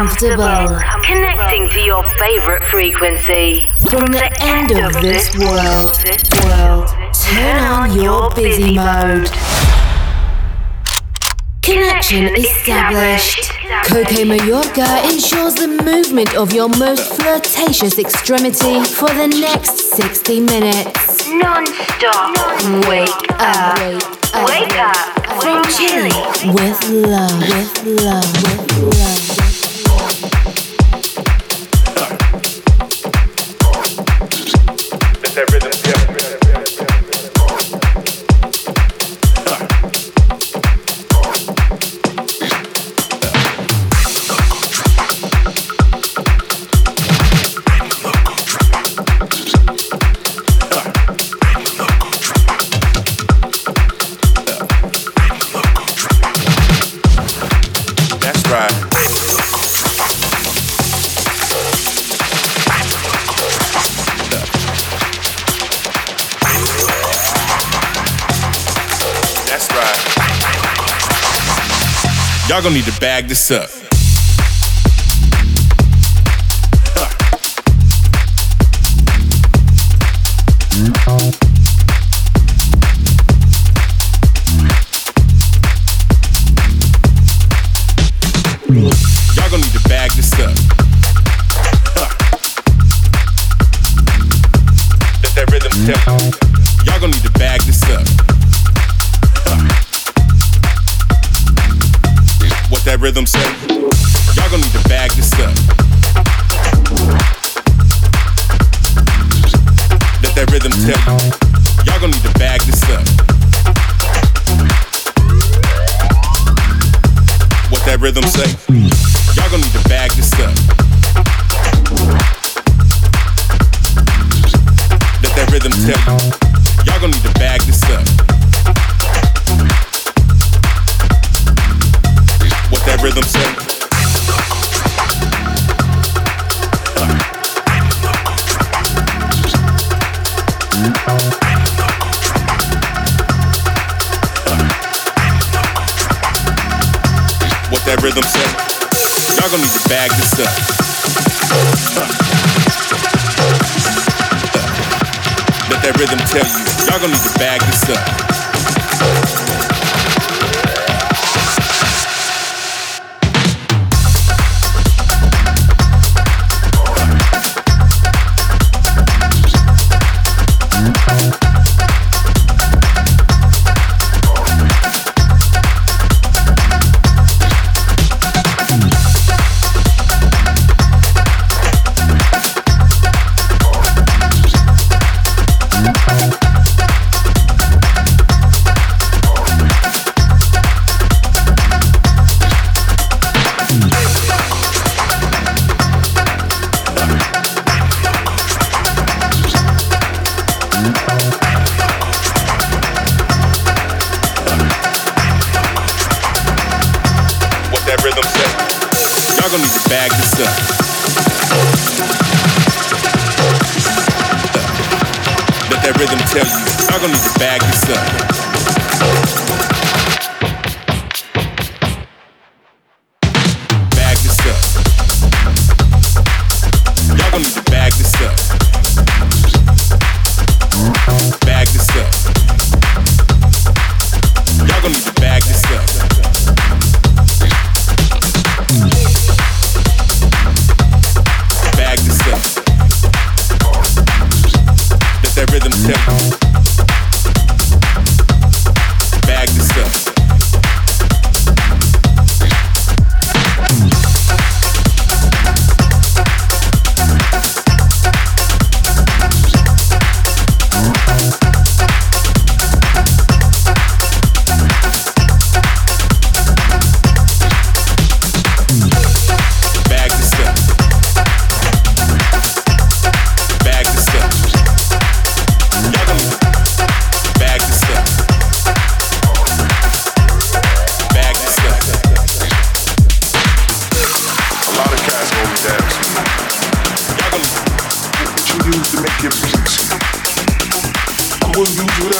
comfortable. Connecting to your favorite frequency. From the end of this world, world, turn on your busy mode. Connection established. Coke Mayorga ensures the movement of your most flirtatious extremity for the next 60 minutes. Non-stop. Wake up. Wake up. From Chile With love. With love. With love. that rhythm. Y'all gonna need to bag this up. года.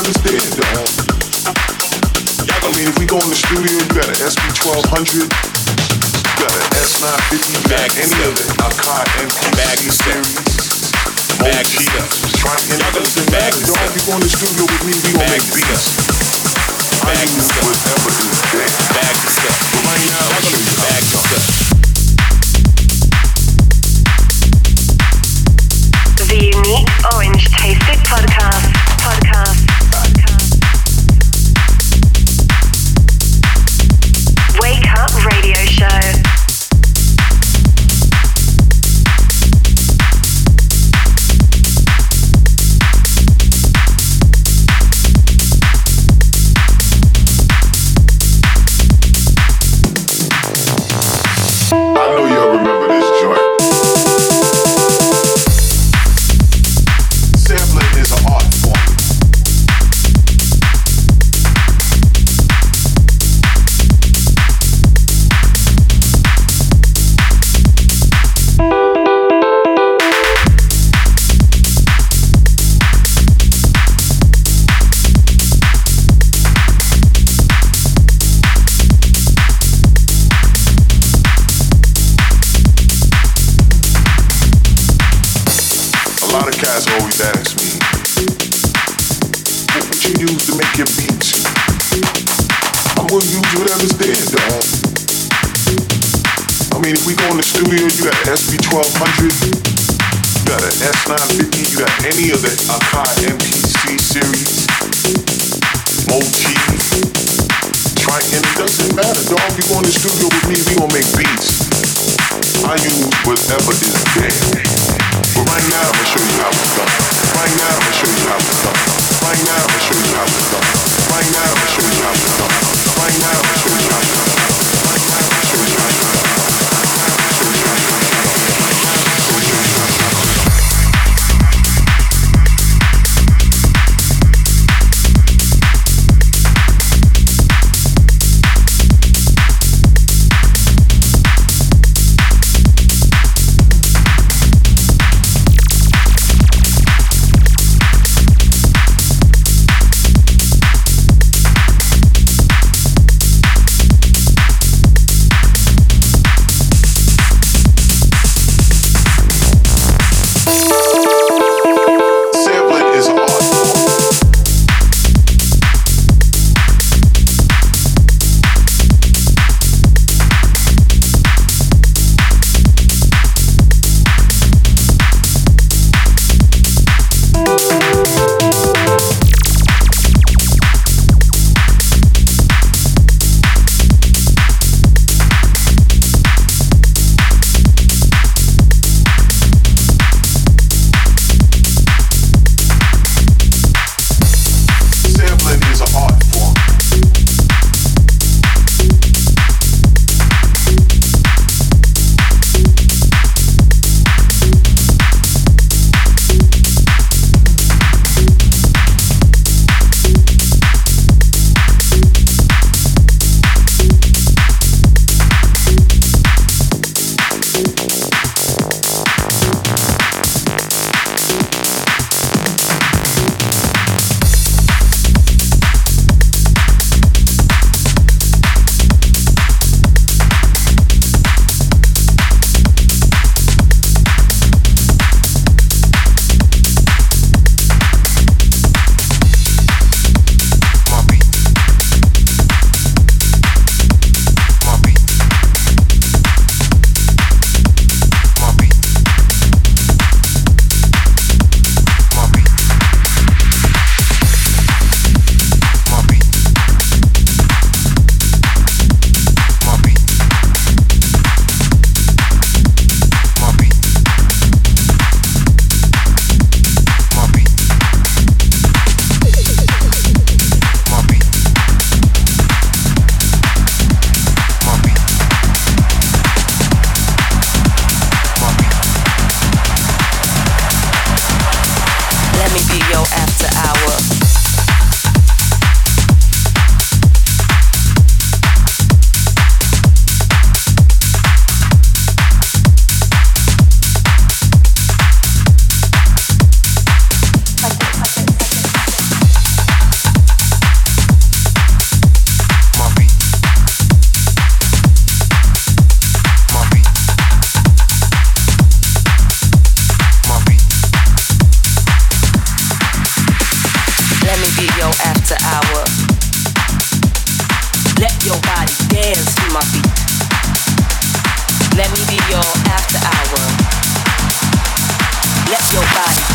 understand, dog. to mean if we go in the studio, you got an SP1200, you got an S950, back any of the Akai MPC series, Mag Cheetahs, try any of the things. Dog, if you go in the studio with me, we gonna make beats. I use whatever is there. Back to step. Right now, I'll show you back to. The unique orange tasted podcast. Podcast. Radio Show. Doesn't matter, dog. You go in the studio with me, we gonna make beats. I use whatever is there. But right now, I'ma show you how it's done. Right now, I'ma show you how it's done. Right now, I'ma show you how it's done. Right now, I'ma show you how it's done. Right now, I'ma show you how it's done.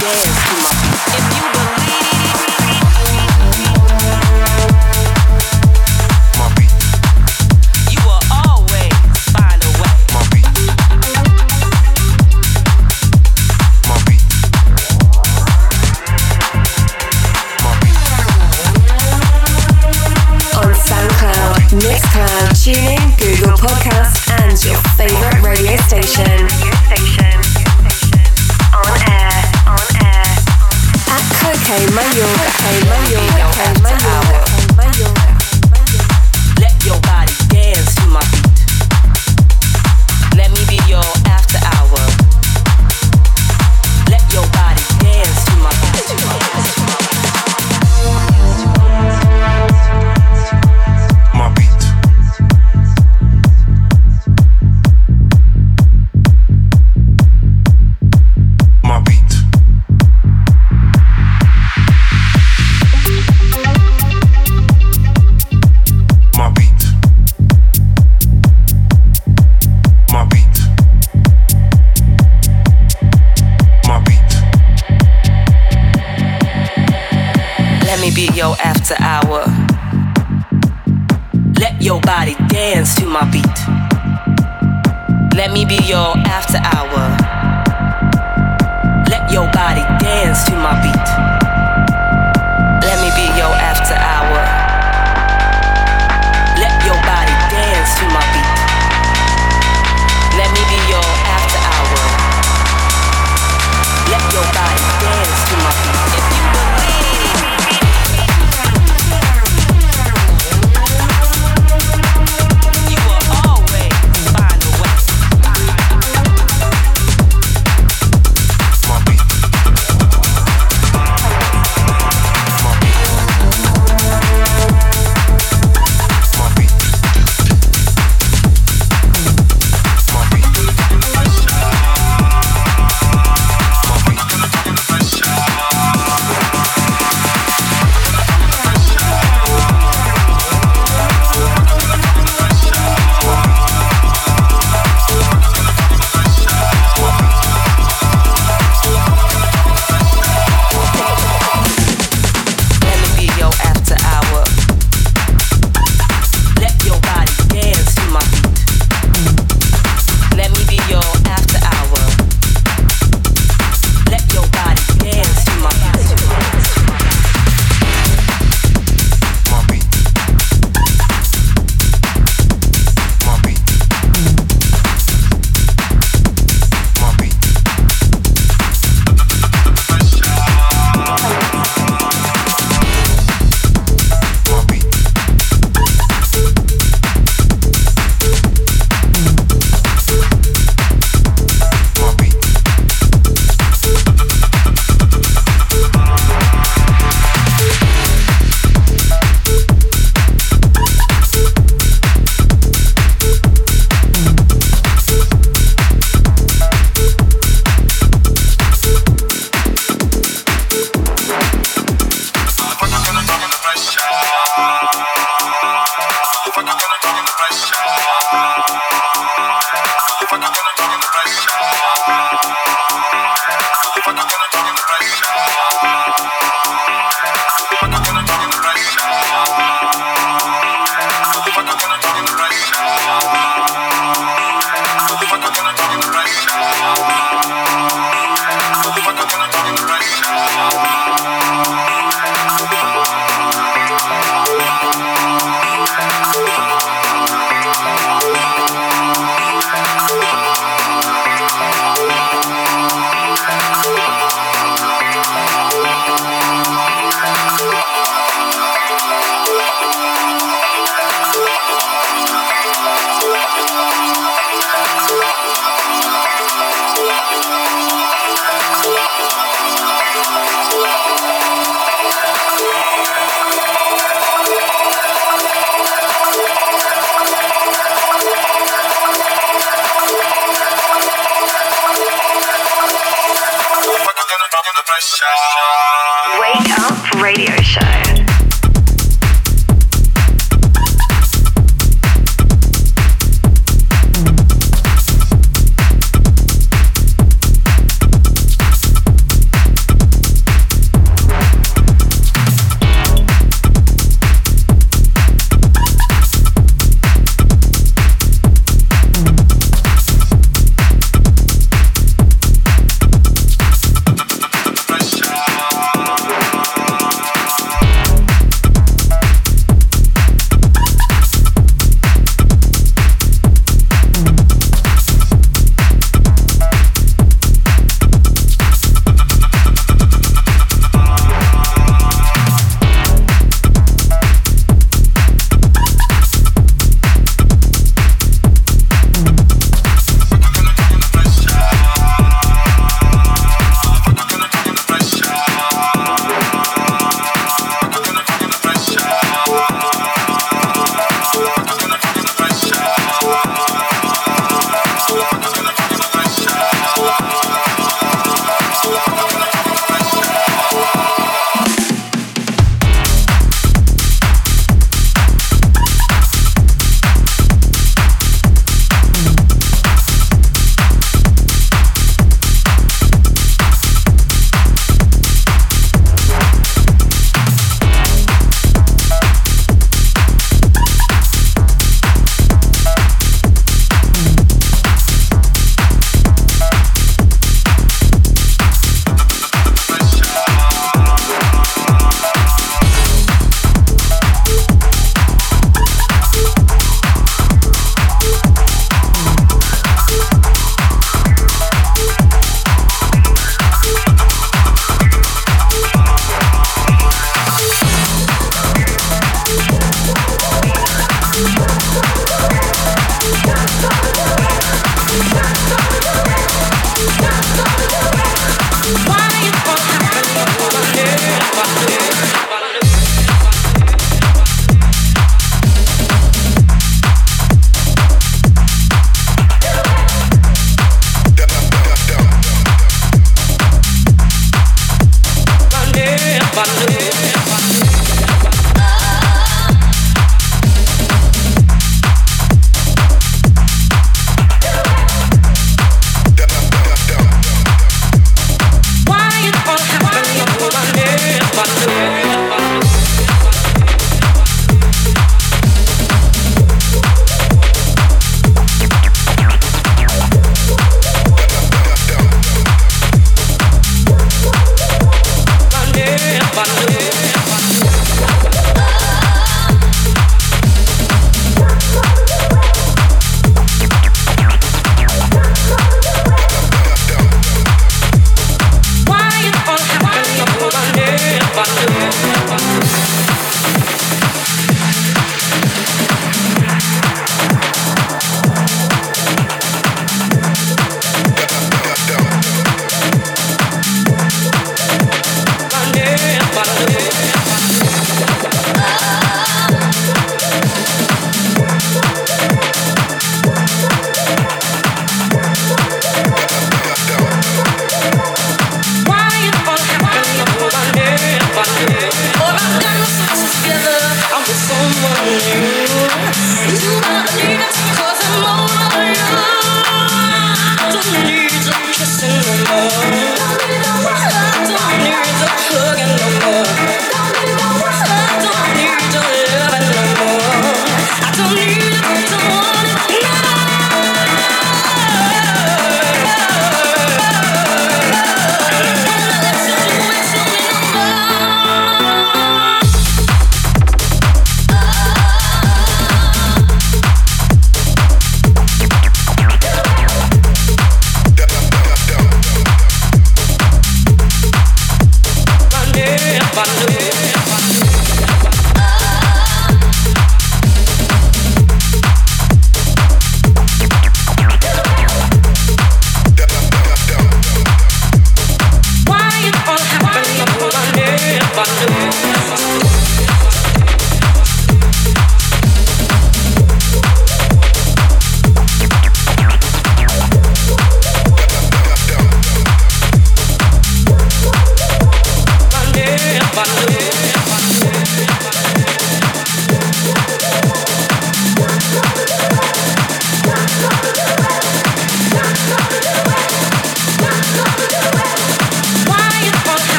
dance to my beat. If you believe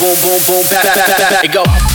boom, boom, boom, back, back, back, back, it go.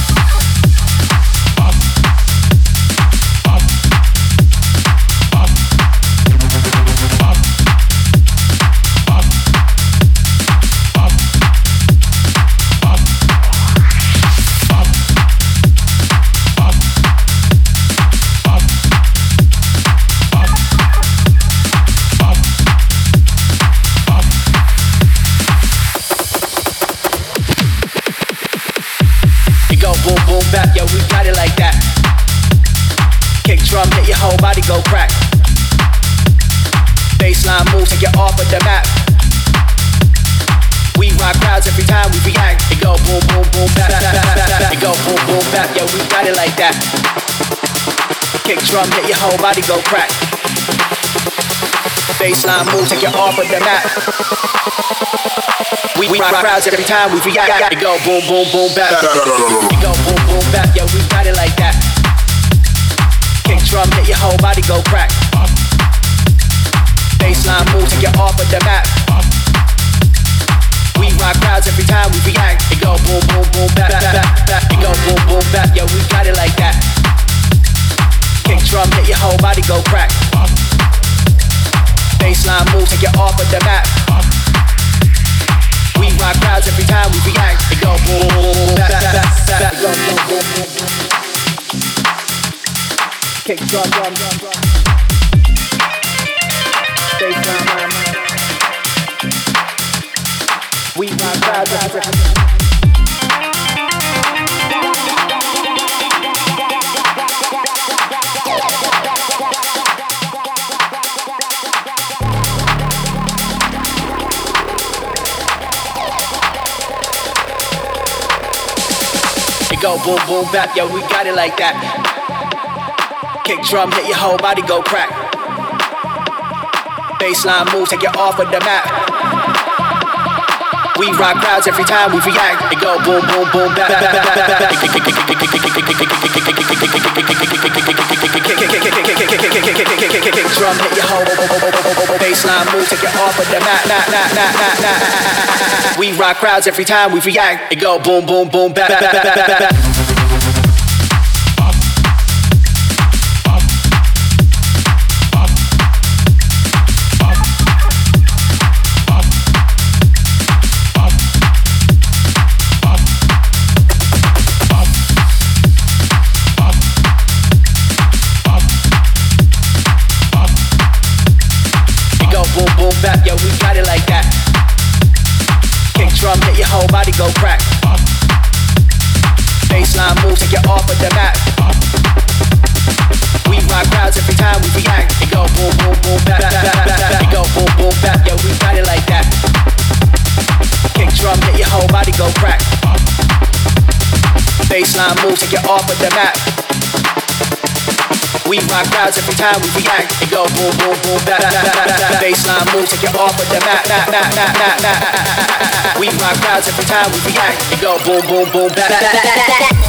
Body go crack. Baseline move, take you off of the map. We, we rock crowds every time we react. It go boom, boom, boom, back. It go boom, boom, back. Yeah, we got it like that. Kick drum, get your whole body go crack. Baseline move, take you off of the map. We rock crowds every time we react. It go boom, boom, boom, back, back, back, back. It go go crack. Baseline move, take you off of the map. We rock crowds every time we react. It go boom, back, back, back, back. Kick drum, drum, drum, drum. Baseline, we rock crowds every time. Go boom boom bap, yo, we got it like that. Kick drum, hit your whole body go crack. Baseline move, take you off of the map. We rock crowds every time we react. It go boom boom boom bap bap bap bap. Drum hit your whole baseline move, take you off of the map. Nah, nah, nah, nah, nah. We rock crowds every time we react. It go boom boom boom bap bap bap bap bap. Baseline move, take you off of the map. We rock crowds every time we react. It go boom boom boom bap bap bap bap bap. Baseline move, take you off of the map. Nah, nah, nah, nah, nah. We rock crowds every time we react. It go boom boom boom bap bap bap bap bap.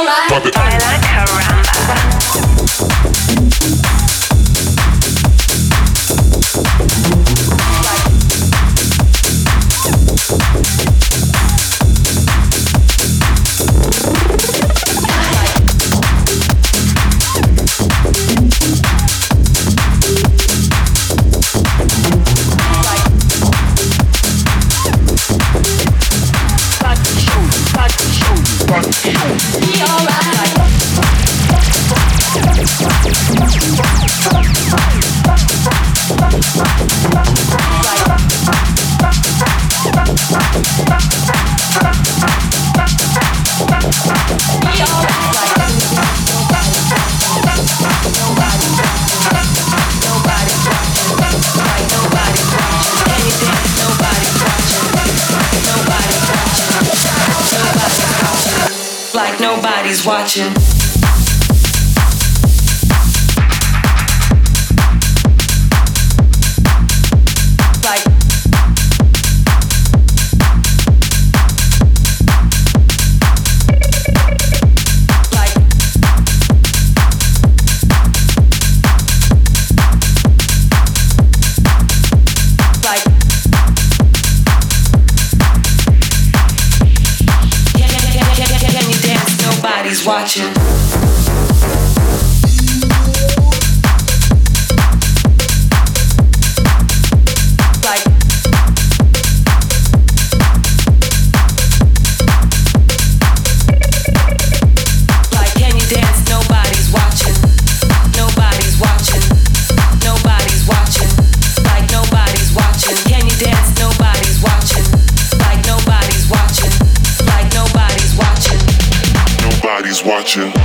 alright. Nobody's watching. Watching.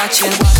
Watching.